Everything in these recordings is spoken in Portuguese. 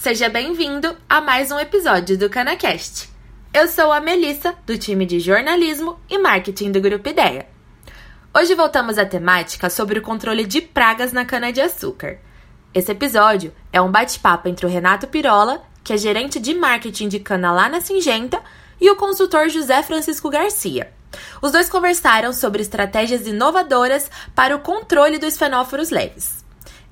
Seja bem-vindo a mais um episódio do CanaCast. Eu sou a Melissa, do time de jornalismo e marketing do Grupo Ideia. Hoje voltamos à temática sobre o controle de pragas na cana-de-açúcar. Esse episódio é um bate-papo entre o Renato Pirola, que é gerente de marketing de cana lá na Singenta, e o consultor José Francisco Garcia. Os dois conversaram sobre estratégias inovadoras para o controle dos fenóforos leves.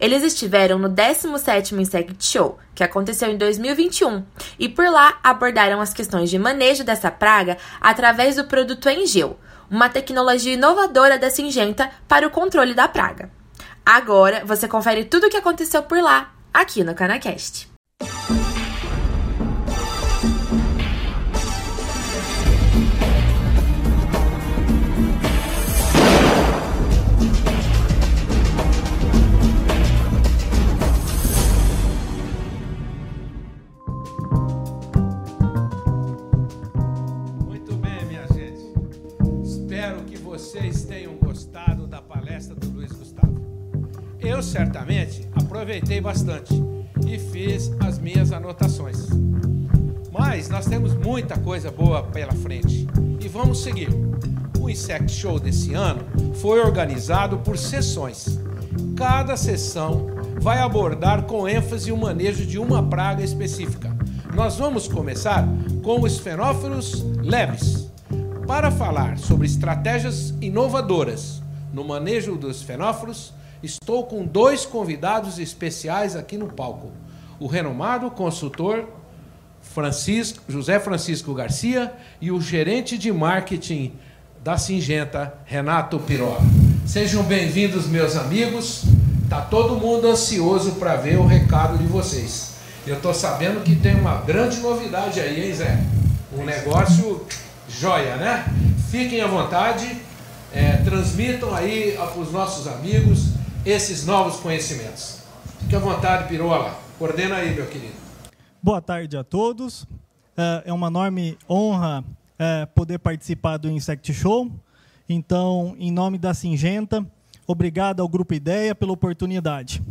Eles estiveram no 17º Insect Show, que aconteceu em 2021, e por lá abordaram as questões de manejo dessa praga através do produto Engel, uma tecnologia inovadora da Singenta para o controle da praga. Agora você confere tudo o que aconteceu por lá, aqui no Canacast. Aproveitei bastante e fiz as minhas anotações. Mas nós temos muita coisa boa pela frente e vamos seguir. O Insect Show desse ano foi organizado por sessões. Cada sessão vai abordar com ênfase o manejo de uma praga específica. Nós vamos começar com os fenófilos leves. Para falar sobre estratégias inovadoras no manejo dos fenófilos, estou com dois convidados especiais aqui no palco. O renomado consultor Francisco, José Francisco Garcia e o gerente de marketing da Singenta, Renato Pirola. Sejam bem-vindos, meus amigos. Tá todo mundo ansioso para ver o recado de vocês. Eu estou sabendo que tem uma grande novidade aí, hein, Zé? Um negócio joia, né? Fiquem à vontade, é, transmitam aí para os nossos amigos esses novos conhecimentos. Fique à vontade, Pirola. Coordena aí, meu querido. Boa tarde a todos. É, é uma enorme honra é, poder participar do Insect Show. Então, em nome da Singenta, obrigado ao Grupo Ideia pela oportunidade.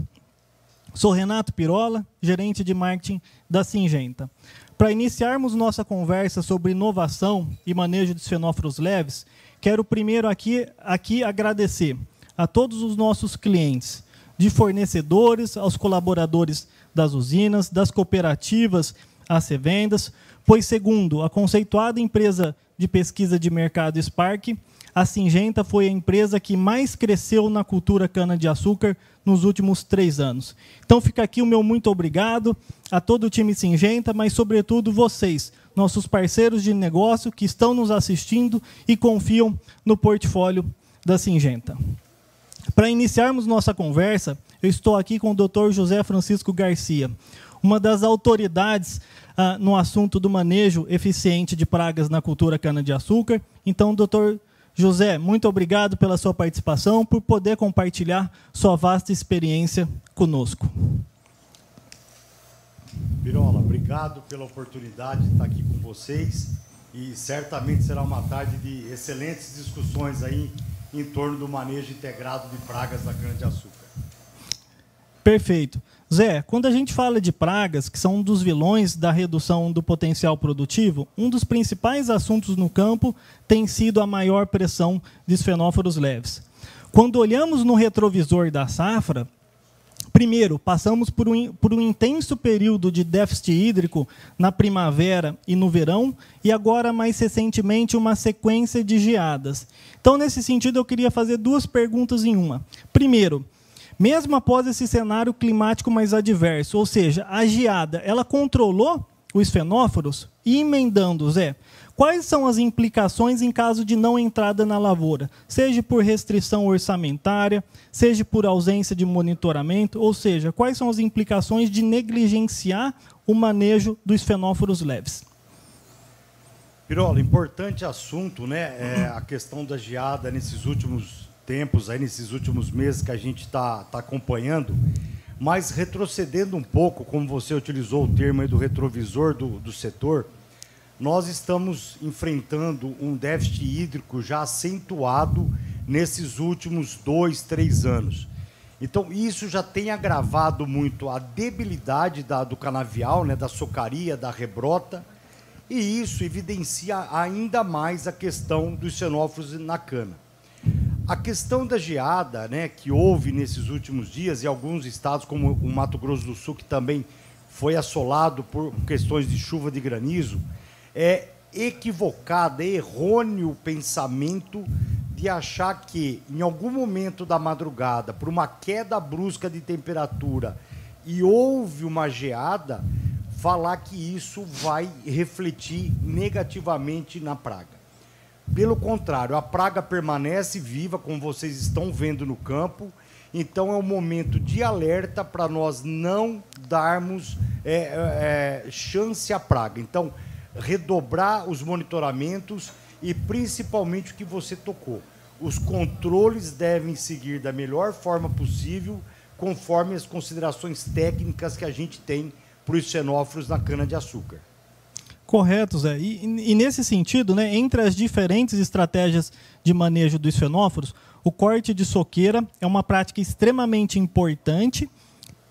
Sou Renato Pirola, gerente de marketing da Singenta. Para iniciarmos nossa conversa sobre inovação e manejo de fenóforos leves, quero primeiro aqui, aqui agradecer a todos os nossos clientes, de fornecedores aos colaboradores das usinas, das cooperativas às revendas, pois, segundo a conceituada empresa de pesquisa de mercado Spark, a Singenta foi a empresa que mais cresceu na cultura cana-de-açúcar nos últimos três anos. Então fica aqui o meu muito obrigado a todo o time Singenta, mas sobretudo vocês, nossos parceiros de negócio que estão nos assistindo e confiam no portfólio da Singenta. Para iniciarmos nossa conversa, eu estou aqui com o Dr. José Francisco Garcia, uma das autoridades ah, no assunto do manejo eficiente de pragas na cultura cana-de-açúcar. Então, doutor José, muito obrigado pela sua participação, por poder compartilhar sua vasta experiência conosco. Pirola, obrigado pela oportunidade de estar aqui com vocês e certamente será uma tarde de excelentes discussões aí em torno do manejo integrado de pragas da cana-de-açúcar. Perfeito. Zé, quando a gente fala de pragas, que são um dos vilões da redução do potencial produtivo, um dos principais assuntos no campo tem sido a maior pressão de fenóforos leves. Quando olhamos no retrovisor da safra, Primeiro, passamos por um, por um intenso período de déficit hídrico na primavera e no verão, e agora, mais recentemente, uma sequência de geadas. Então, nesse sentido, eu queria fazer duas perguntas em uma. Primeiro, mesmo após esse cenário climático mais adverso, ou seja, a geada, ela controlou os fenóforos? E emendando, Zé, Quais são as implicações em caso de não entrada na lavoura, seja por restrição orçamentária, seja por ausência de monitoramento, ou seja, quais são as implicações de negligenciar o manejo dos fenóforos leves? Pirola, importante assunto, né? É a questão da geada nesses últimos tempos, aí nesses últimos meses que a gente está tá acompanhando. Mas retrocedendo um pouco, como você utilizou o termo do retrovisor do, do setor, nós estamos enfrentando um déficit hídrico já acentuado nesses últimos dois, três anos. Então, isso já tem agravado muito a debilidade da, do canavial, né, da socaria, da rebrota, e isso evidencia ainda mais a questão dos xenóforos na cana. A questão da geada, né, que houve nesses últimos dias, em alguns estados, como o Mato Grosso do Sul, que também foi assolado por questões de chuva de granizo, é equivocado, é errôneo o pensamento de achar que, em algum momento da madrugada, por uma queda brusca de temperatura e houve uma geada, falar que isso vai refletir negativamente na praga. Pelo contrário, a praga permanece viva, como vocês estão vendo no campo. Então é um momento de alerta para nós não darmos é, é, chance à praga. Então, redobrar os monitoramentos e principalmente o que você tocou. Os controles devem seguir da melhor forma possível, conforme as considerações técnicas que a gente tem para os xenóforos na cana-de-açúcar. Correto, Zé. E, e, nesse sentido, né, entre as diferentes estratégias de manejo dos fenóforos, o corte de soqueira é uma prática extremamente importante,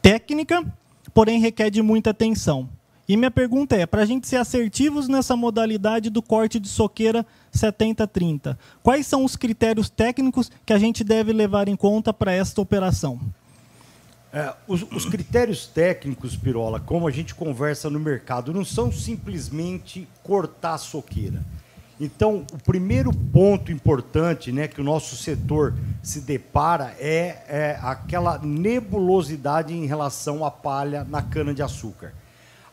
técnica, porém requer de muita atenção. E minha pergunta é, para a gente ser assertivos nessa modalidade do corte de soqueira 70-30, quais são os critérios técnicos que a gente deve levar em conta para esta operação? É, os, os, critérios técnicos, Pirola, como a gente conversa no mercado, não são simplesmente cortar a soqueira. Então, o primeiro ponto importante né, que o nosso setor se depara é, é aquela nebulosidade em relação à palha na cana-de-açúcar.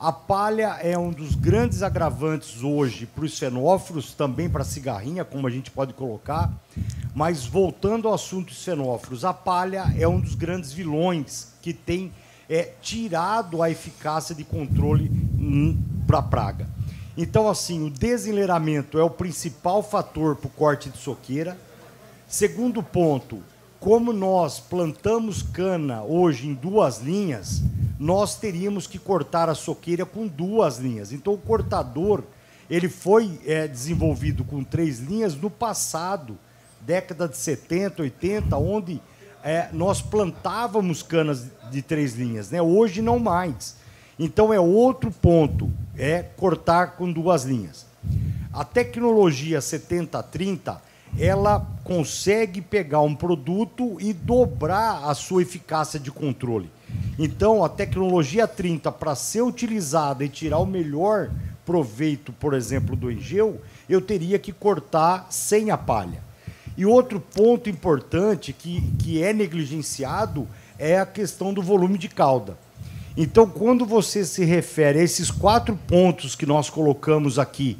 A palha é um dos grandes agravantes hoje para os xenóforos, também para a cigarrinha, como a gente pode colocar. Mas voltando ao assunto dos xenóforos, a palha é um dos grandes vilões que tem é, tirado a eficácia de controle hum, para a praga. Então, assim, o desenleiramento é o principal fator para o corte de soqueira. Segundo ponto, como nós plantamos cana hoje em duas linhas, nós teríamos que cortar a soqueira com duas linhas. Então, o cortador ele foi é, desenvolvido com três linhas no passado, década de 70, 80, onde é, nós plantávamos canas de três linhas. Né? Hoje, não mais. Então, é outro ponto, é cortar com duas linhas. A tecnologia 70-30, ela consegue pegar um produto e dobrar a sua eficácia de controle. Então, a tecnologia 30, para ser utilizada e tirar o melhor proveito, por exemplo, do engeu, eu teria que cortar sem a palha. E outro ponto importante que, que é negligenciado é a questão do volume de cauda. Então, quando você se refere a esses quatro pontos que nós colocamos aqui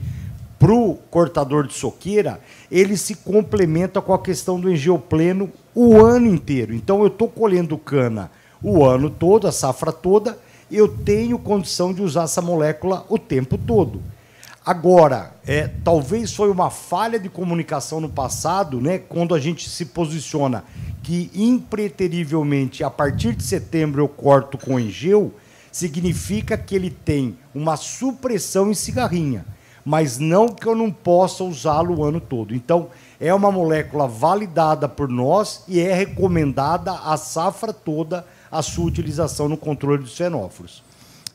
para o cortador de soqueira, ele se complementa com a questão do engeu pleno o ano inteiro. Então, eu estou colhendo cana o ano todo, a safra toda, eu tenho condição de usar essa molécula o tempo todo. Agora, é, talvez foi uma falha de comunicação no passado, né, quando a gente se posiciona que impreterivelmente a partir de setembro eu corto com engeu, significa que ele tem uma supressão em cigarrinha, mas não que eu não possa usá-lo o ano todo. Então, é uma molécula validada por nós e é recomendada a safra toda a sua utilização no controle dos fenóforos.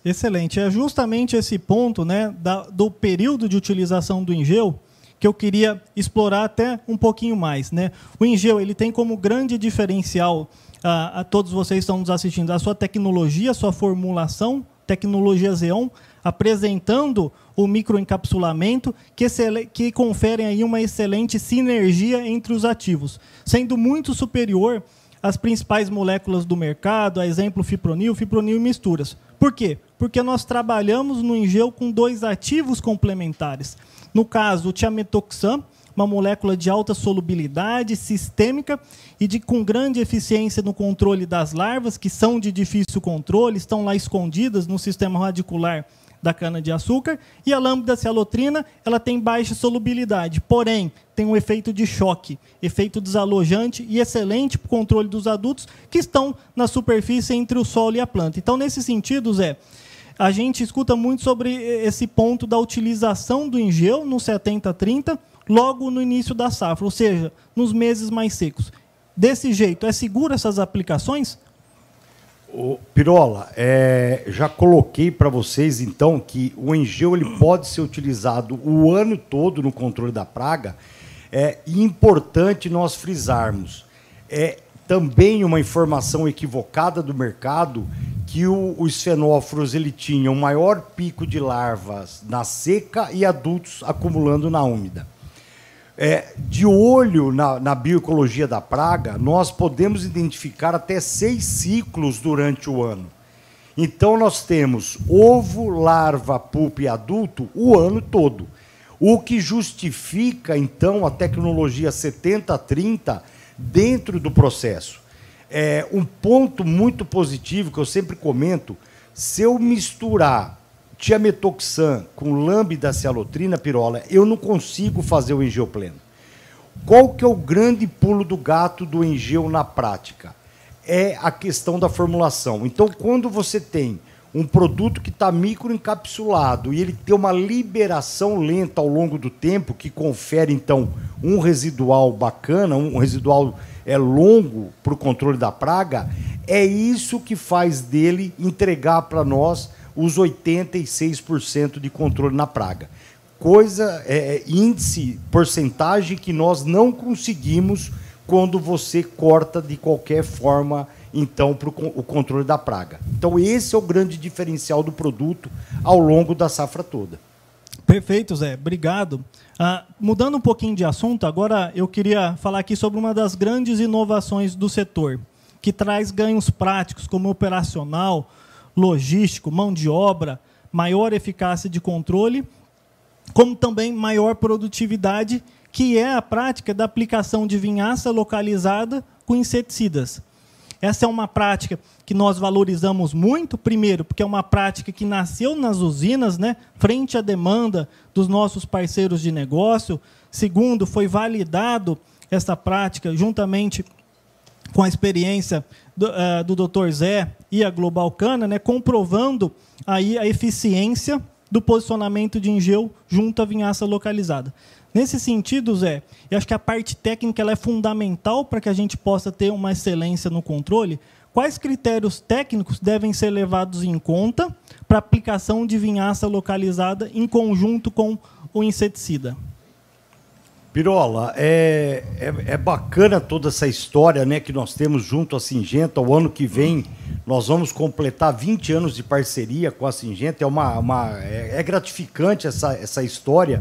Excelente. É justamente esse ponto né, da, do período de utilização do Engeu que eu queria explorar até um pouquinho mais. Né? O Engeu ele tem como grande diferencial a, a todos vocês que estão nos assistindo a sua tecnologia, a sua formulação, tecnologia Xeon, apresentando o microencapsulamento que, que conferem aí uma excelente sinergia entre os ativos, sendo muito superior as principais moléculas do mercado, a exemplo fipronil, fipronil e misturas. Por quê? Porque nós trabalhamos no engel com dois ativos complementares. No caso, o tiametoxam, uma molécula de alta solubilidade sistêmica e de, com grande eficiência no controle das larvas, que são de difícil controle, estão lá escondidas no sistema radicular da cana-de-açúcar, e a lambda cialotrina ela tem baixa solubilidade, porém tem um efeito de choque, efeito desalojante e excelente para o controle dos adultos que estão na superfície entre o solo e a planta. Então, nesse sentido, Zé, a gente escuta muito sobre esse ponto da utilização do engel no 70-30, logo no início da safra, ou seja, nos meses mais secos. desse jeito, é seguro essas aplicações? O Pirola, é, já coloquei para vocês então que o Engeu ele pode ser utilizado o ano todo no controle da praga. É importante nós frisarmos. É também uma informação equivocada do mercado que o, os fenóforos ele tinha um maior pico de larvas na seca e adultos acumulando na úmida. É, de olho na, na, bioecologia da praga, nós podemos identificar até seis ciclos durante o ano. Então, nós temos ovo, larva, pupa e adulto o ano todo. O que justifica, então, a tecnologia 70-30 dentro do processo. É, um ponto muito positivo que eu sempre comento: se eu misturar tiametoxan com lambda cialotrina pirola, eu não consigo fazer o engeu pleno. Qual que é o grande pulo do gato do engeu na prática? É a questão da formulação. Então, quando você tem um produto que está microencapsulado e ele tem uma liberação lenta ao longo do tempo, que confere, então, um residual bacana, um residual é, longo para o controle da praga, é isso que faz dele entregar para nós os 86% de controle na praga. Coisa, é, é, índice, porcentagem que nós não conseguimos quando você corta de qualquer forma então para o controle da praga. Então esse é o grande diferencial do produto ao longo da safra toda. Perfeito, Zé. Obrigado. Ah, mudando um pouquinho de assunto, agora eu queria falar aqui sobre uma das grandes inovações do setor, que traz ganhos práticos como operacional, logístico, mão de obra, maior eficácia de controle, como também maior produtividade, que é a prática da aplicação de vinhaça localizada com inseticidas. Essa é uma prática que nós valorizamos muito, primeiro, porque é uma prática que nasceu nas usinas, né, frente à demanda dos nossos parceiros de negócio. Segundo, foi validado essa prática juntamente com a experiência do, uh, do Dr. Zé e a Global Cana, né, comprovando aí a eficiência do posicionamento de engeu junto à vinhaça localizada. Nesse sentido, Zé, eu acho que a parte técnica ela é fundamental para que a gente possa ter uma excelência no controle. Quais critérios técnicos devem ser levados em conta para aplicação de vinhaça localizada em conjunto com o inseticida? Pirola, é, é, é, bacana toda essa história né, que nós temos junto à Singenta. O ano que vem nós vamos completar 20 anos de parceria com a Singenta. É, uma, uma é, é gratificante essa, essa história.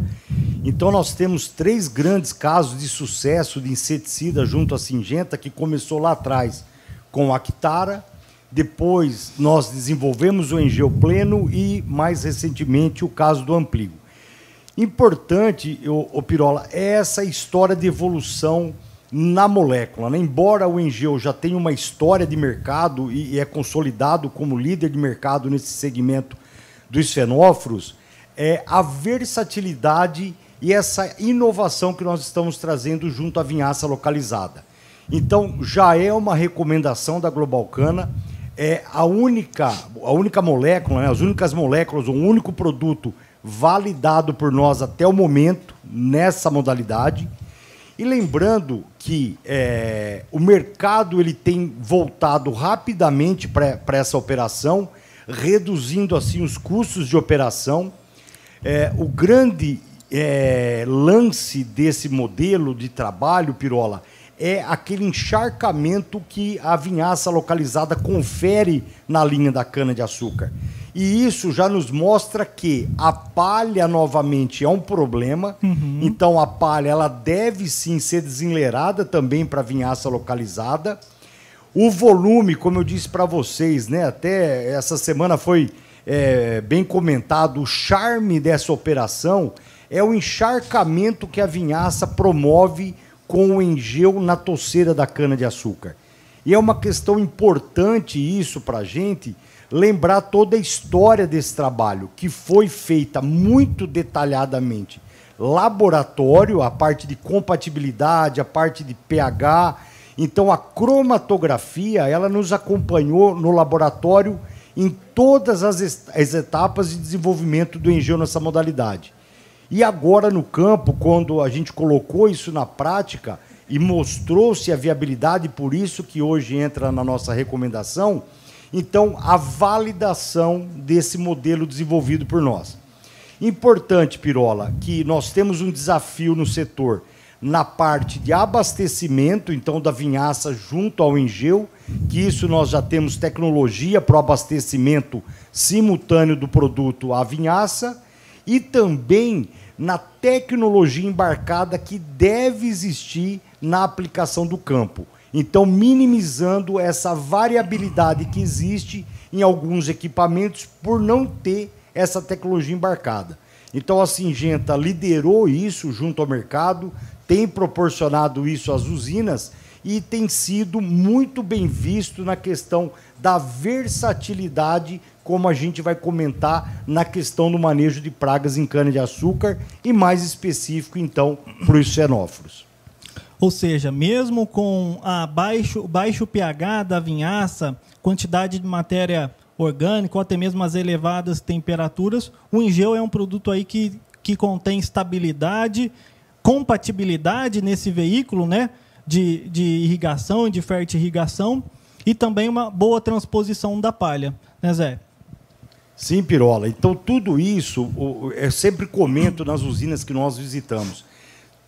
Então nós temos três grandes casos de sucesso de inseticida junto à Singenta, que começou lá atrás com a Actara, depois nós desenvolvemos o Engeu Pleno e mais recentemente o caso do Ampligo. Importante, o, Pirola, é essa história de evolução na molécula. Né? Embora o Engeu já tenha uma história de mercado e, e é consolidado como líder de mercado nesse segmento dos fenóforos, é a versatilidade e essa inovação que nós estamos trazendo junto à vinhaça localizada. Então, já é uma recomendação da Globalcana, é a única, a única molécula, né, as únicas moléculas, o único produto validado por nós até o momento nessa modalidade. E lembrando que é, o mercado ele tem voltado rapidamente para essa operação, reduzindo assim os custos de operação. É, o grande é, lance desse modelo de trabalho, Pirola, é aquele encharcamento que a vinhaça localizada confere na linha da cana-de-açúcar. E isso já nos mostra que a palha novamente é um problema. Uhum. Então a palha ela deve sim ser desenleirada também para vinhaça localizada. O volume, como eu disse para vocês, né, até essa semana foi é, bem comentado, o charme dessa operação é o encharcamento que a vinhaça promove com o engeu na toceira da cana-de-açúcar. E é uma questão importante isso para a gente, lembrar toda a história desse trabalho, que foi feita muito detalhadamente. Laboratório, a parte de compatibilidade, a parte de pH. Então, a cromatografia, ela nos acompanhou no laboratório em todas as, as etapas de desenvolvimento do engenho nessa modalidade. E agora no campo, quando a gente colocou isso na prática, e mostrou-se a viabilidade, por isso que hoje entra na nossa recomendação, então a validação desse modelo desenvolvido por nós. Importante, Pirola, que nós temos um desafio no setor na parte de abastecimento, então da vinhaça junto ao Engeu, que isso nós já temos tecnologia para o abastecimento simultâneo do produto à vinhaça e também na tecnologia embarcada que deve existir na aplicação do campo. Então, minimizando essa variabilidade que existe em alguns equipamentos por não ter essa tecnologia embarcada. Então, a Singenta liderou isso junto ao mercado, tem proporcionado isso às usinas e tem sido muito bem visto na questão da versatilidade, como a gente vai comentar na questão do manejo de pragas em cana-de-açúcar e mais específico, então, para os xenóforos. Ou seja, mesmo com a baixo, baixo pH da vinhaça, quantidade de matéria orgânica ou até mesmo as elevadas temperaturas, o Ingeu é um produto aí que, que contém estabilidade, compatibilidade nesse veículo, né? De, de irrigação e de fertirrigação e também uma boa transposição da palha, né, Zé? Sim, Pirola. Então, tudo isso, eu sempre comento nas usinas que nós visitamos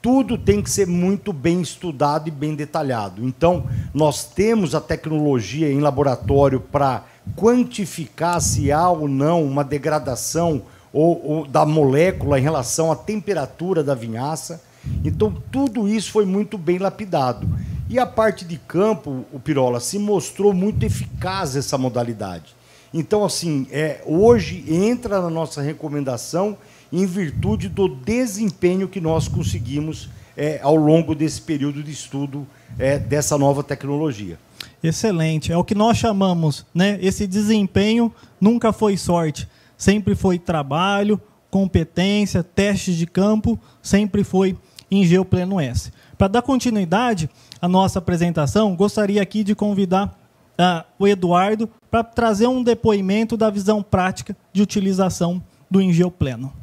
tudo tem que ser muito bem estudado e bem detalhado. Então, nós temos a tecnologia em laboratório para quantificar se há ou não uma degradação ou, ou, da molécula em relação à temperatura da vinhaça. Então, tudo isso foi muito bem lapidado. E a parte de campo, o Pirola, se mostrou muito eficaz essa modalidade. Então, assim, é, hoje entra na nossa recomendação em virtude do desempenho que nós conseguimos é, ao longo desse período de estudo é, dessa nova tecnologia. Excelente. É o que nós chamamos, né? Esse desempenho nunca foi sorte, sempre foi trabalho, competência, testes de campo, sempre foi em Geopleno S. Para dar continuidade à nossa apresentação, gostaria aqui de convidar uh, o Eduardo para trazer um depoimento da visão prática de utilização do Engeu Pleno.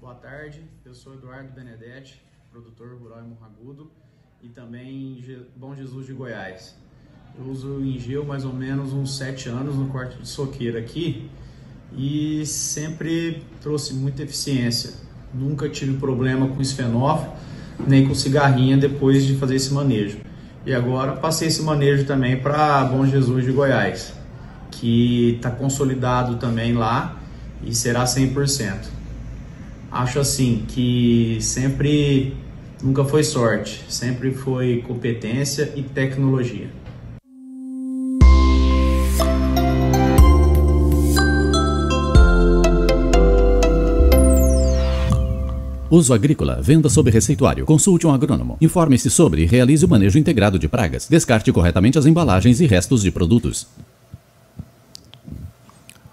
Boa tarde, eu sou Eduardo Benedetti, produtor rural em Morragudo e também Bom Jesus de Goiás. Eu uso o Ingeu mais ou menos uns sete anos no quarto de soqueira aqui e sempre trouxe muita eficiência Nunca tive problema com esfenófilo, nem com cigarrinha depois de fazer esse manejo. E agora passei esse manejo também para Bom Jesus de Goiás, que está consolidado também lá e será 100%. Acho assim que sempre nunca foi sorte, sempre foi competência e tecnologia. Uso agrícola, venda sob receituário. Consulte um agrônomo. Informe-se sobre e realize o manejo integrado de pragas. Descarte corretamente as embalagens e restos de produtos.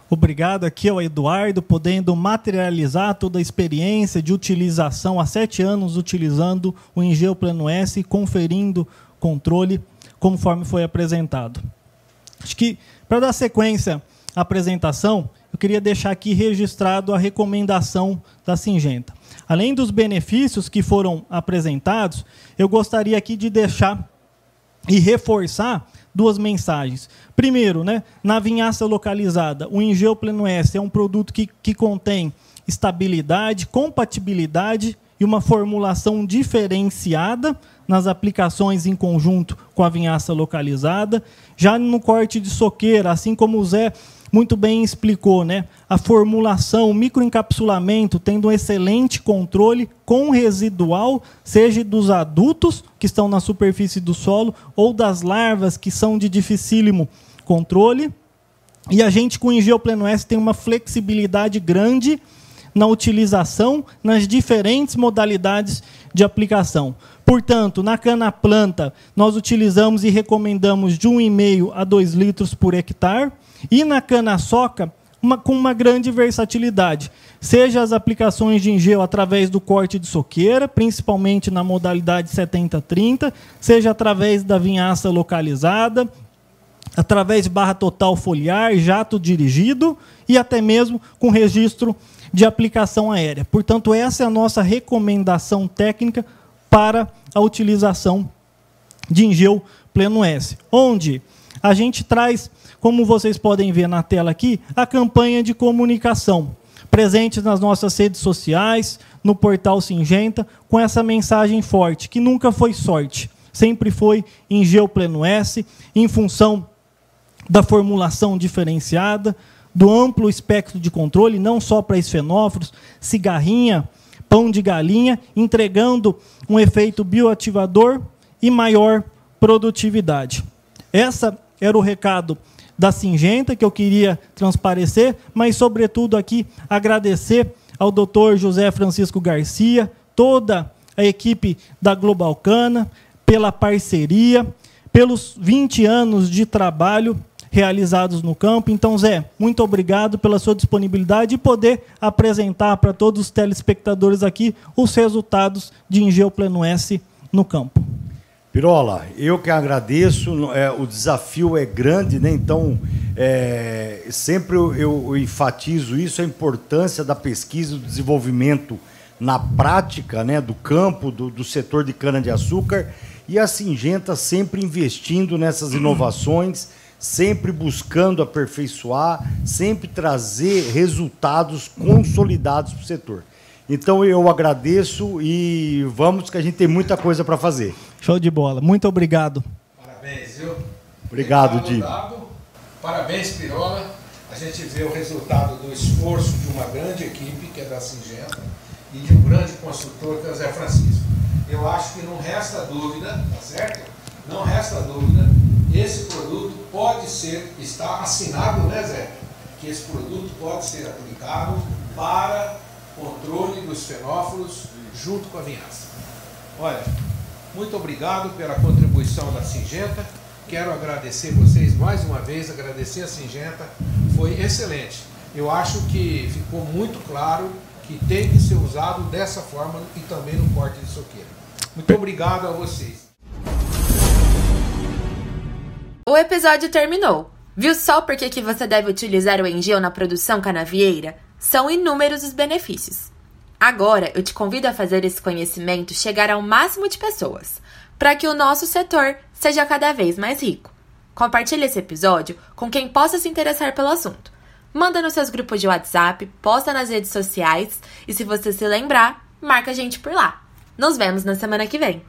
Obrigado aqui ao Eduardo, podendo materializar toda a experiência de utilização há sete anos utilizando o Engeu Plano S conferindo controle conforme foi apresentado. Acho que para dar sequência apresentação, eu queria deixar aqui registrado a recomendação da Singenta. Além dos benefícios que foram apresentados, eu gostaria aqui de deixar e reforçar duas mensagens. Primeiro, né, na vinhaça localizada, o Ingeu Pleno S é um produto que, que contém estabilidade, compatibilidade e uma formulação diferenciada nas aplicações em conjunto com a vinhaça localizada. Já no corte de soqueira, assim como o Zé muito bem explicou, né? A formulação, o microencapsulamento, tendo um excelente controle com residual, seja dos adultos que estão na superfície do solo ou das larvas que são de dificílimo controle. E a gente com o Ingeupleno S tem uma flexibilidade grande na utilização nas diferentes modalidades de aplicação. Portanto, na cana planta, nós utilizamos e recomendamos de 1,5 a 2 litros por hectare e na cana-soca, uma, com uma grande versatilidade. Seja as aplicações de engel através do corte de soqueira, principalmente na modalidade 70-30, seja através da vinhaça localizada, através de barra total foliar, jato dirigido e até mesmo com registro de aplicação aérea. Portanto, essa é a nossa recomendação técnica para a utilização de Engeu Pleno S, onde a gente traz, como vocês podem ver na tela aqui, a campanha de comunicação, presentes nas nossas redes sociais, no portal Singenta, com essa mensagem forte, que nunca foi sorte, sempre foi Engeu Pleno S, em função da formulação diferenciada, do amplo espectro de controle, não só para esfenóforos, cigarrinha, pão de galinha, entregando um efeito bioativador e maior produtividade. Essa era o recado da Singenta que eu queria transparecer, mas sobretudo aqui agradecer ao Dr. José Francisco Garcia, toda a equipe da Globalcana pela parceria, pelos 20 anos de trabalho realizados no campo. Então, Zé, muito obrigado pela sua disponibilidade e poder apresentar para todos os telespectadores aqui os resultados de Engeu Pleno S no campo. Pirola, eu que agradeço, é, o desafio é grande, né? Então, é, sempre eu, eu, enfatizo isso, a importância da pesquisa, do desenvolvimento na prática né, do campo, do, do setor de cana-de-açúcar, e a Singenta sempre investindo nessas inovações sempre buscando aperfeiçoar, sempre trazer resultados consolidados para o setor. Então eu agradeço e vamos que a gente tem muita coisa para fazer. Show de bola. Muito obrigado. Parabéns, viu? Obrigado, Di. Parabéns, Pirola. A gente vê o resultado do esforço de uma grande equipe, que é da Singenta, e de um grande consultor, que é o Zé Francisco. Eu acho que não resta dúvida, tá certo? Não resta dúvida esse produto pode ser, está assinado, né Zé? Que esse produto pode ser aplicado para controle dos fenófilos junto com a vinhaça. Olha, muito obrigado pela contribuição da Singenta. Quero agradecer vocês mais uma vez, agradecer a Singenta, foi excelente. Eu acho que ficou muito claro que tem que ser usado dessa forma e também no corte de soqueira. Muito obrigado a vocês. O episódio terminou. Viu só por que você deve utilizar o Engel na produção canavieira? São inúmeros os benefícios. Agora eu te convido a fazer esse conhecimento chegar ao máximo de pessoas, para que o nosso setor seja cada vez mais rico. Compartilhe esse episódio com quem possa se interessar pelo assunto. Manda nos seus grupos de WhatsApp, posta nas redes sociais e se você se lembrar, marca a gente por lá. Nos vemos na semana que vem.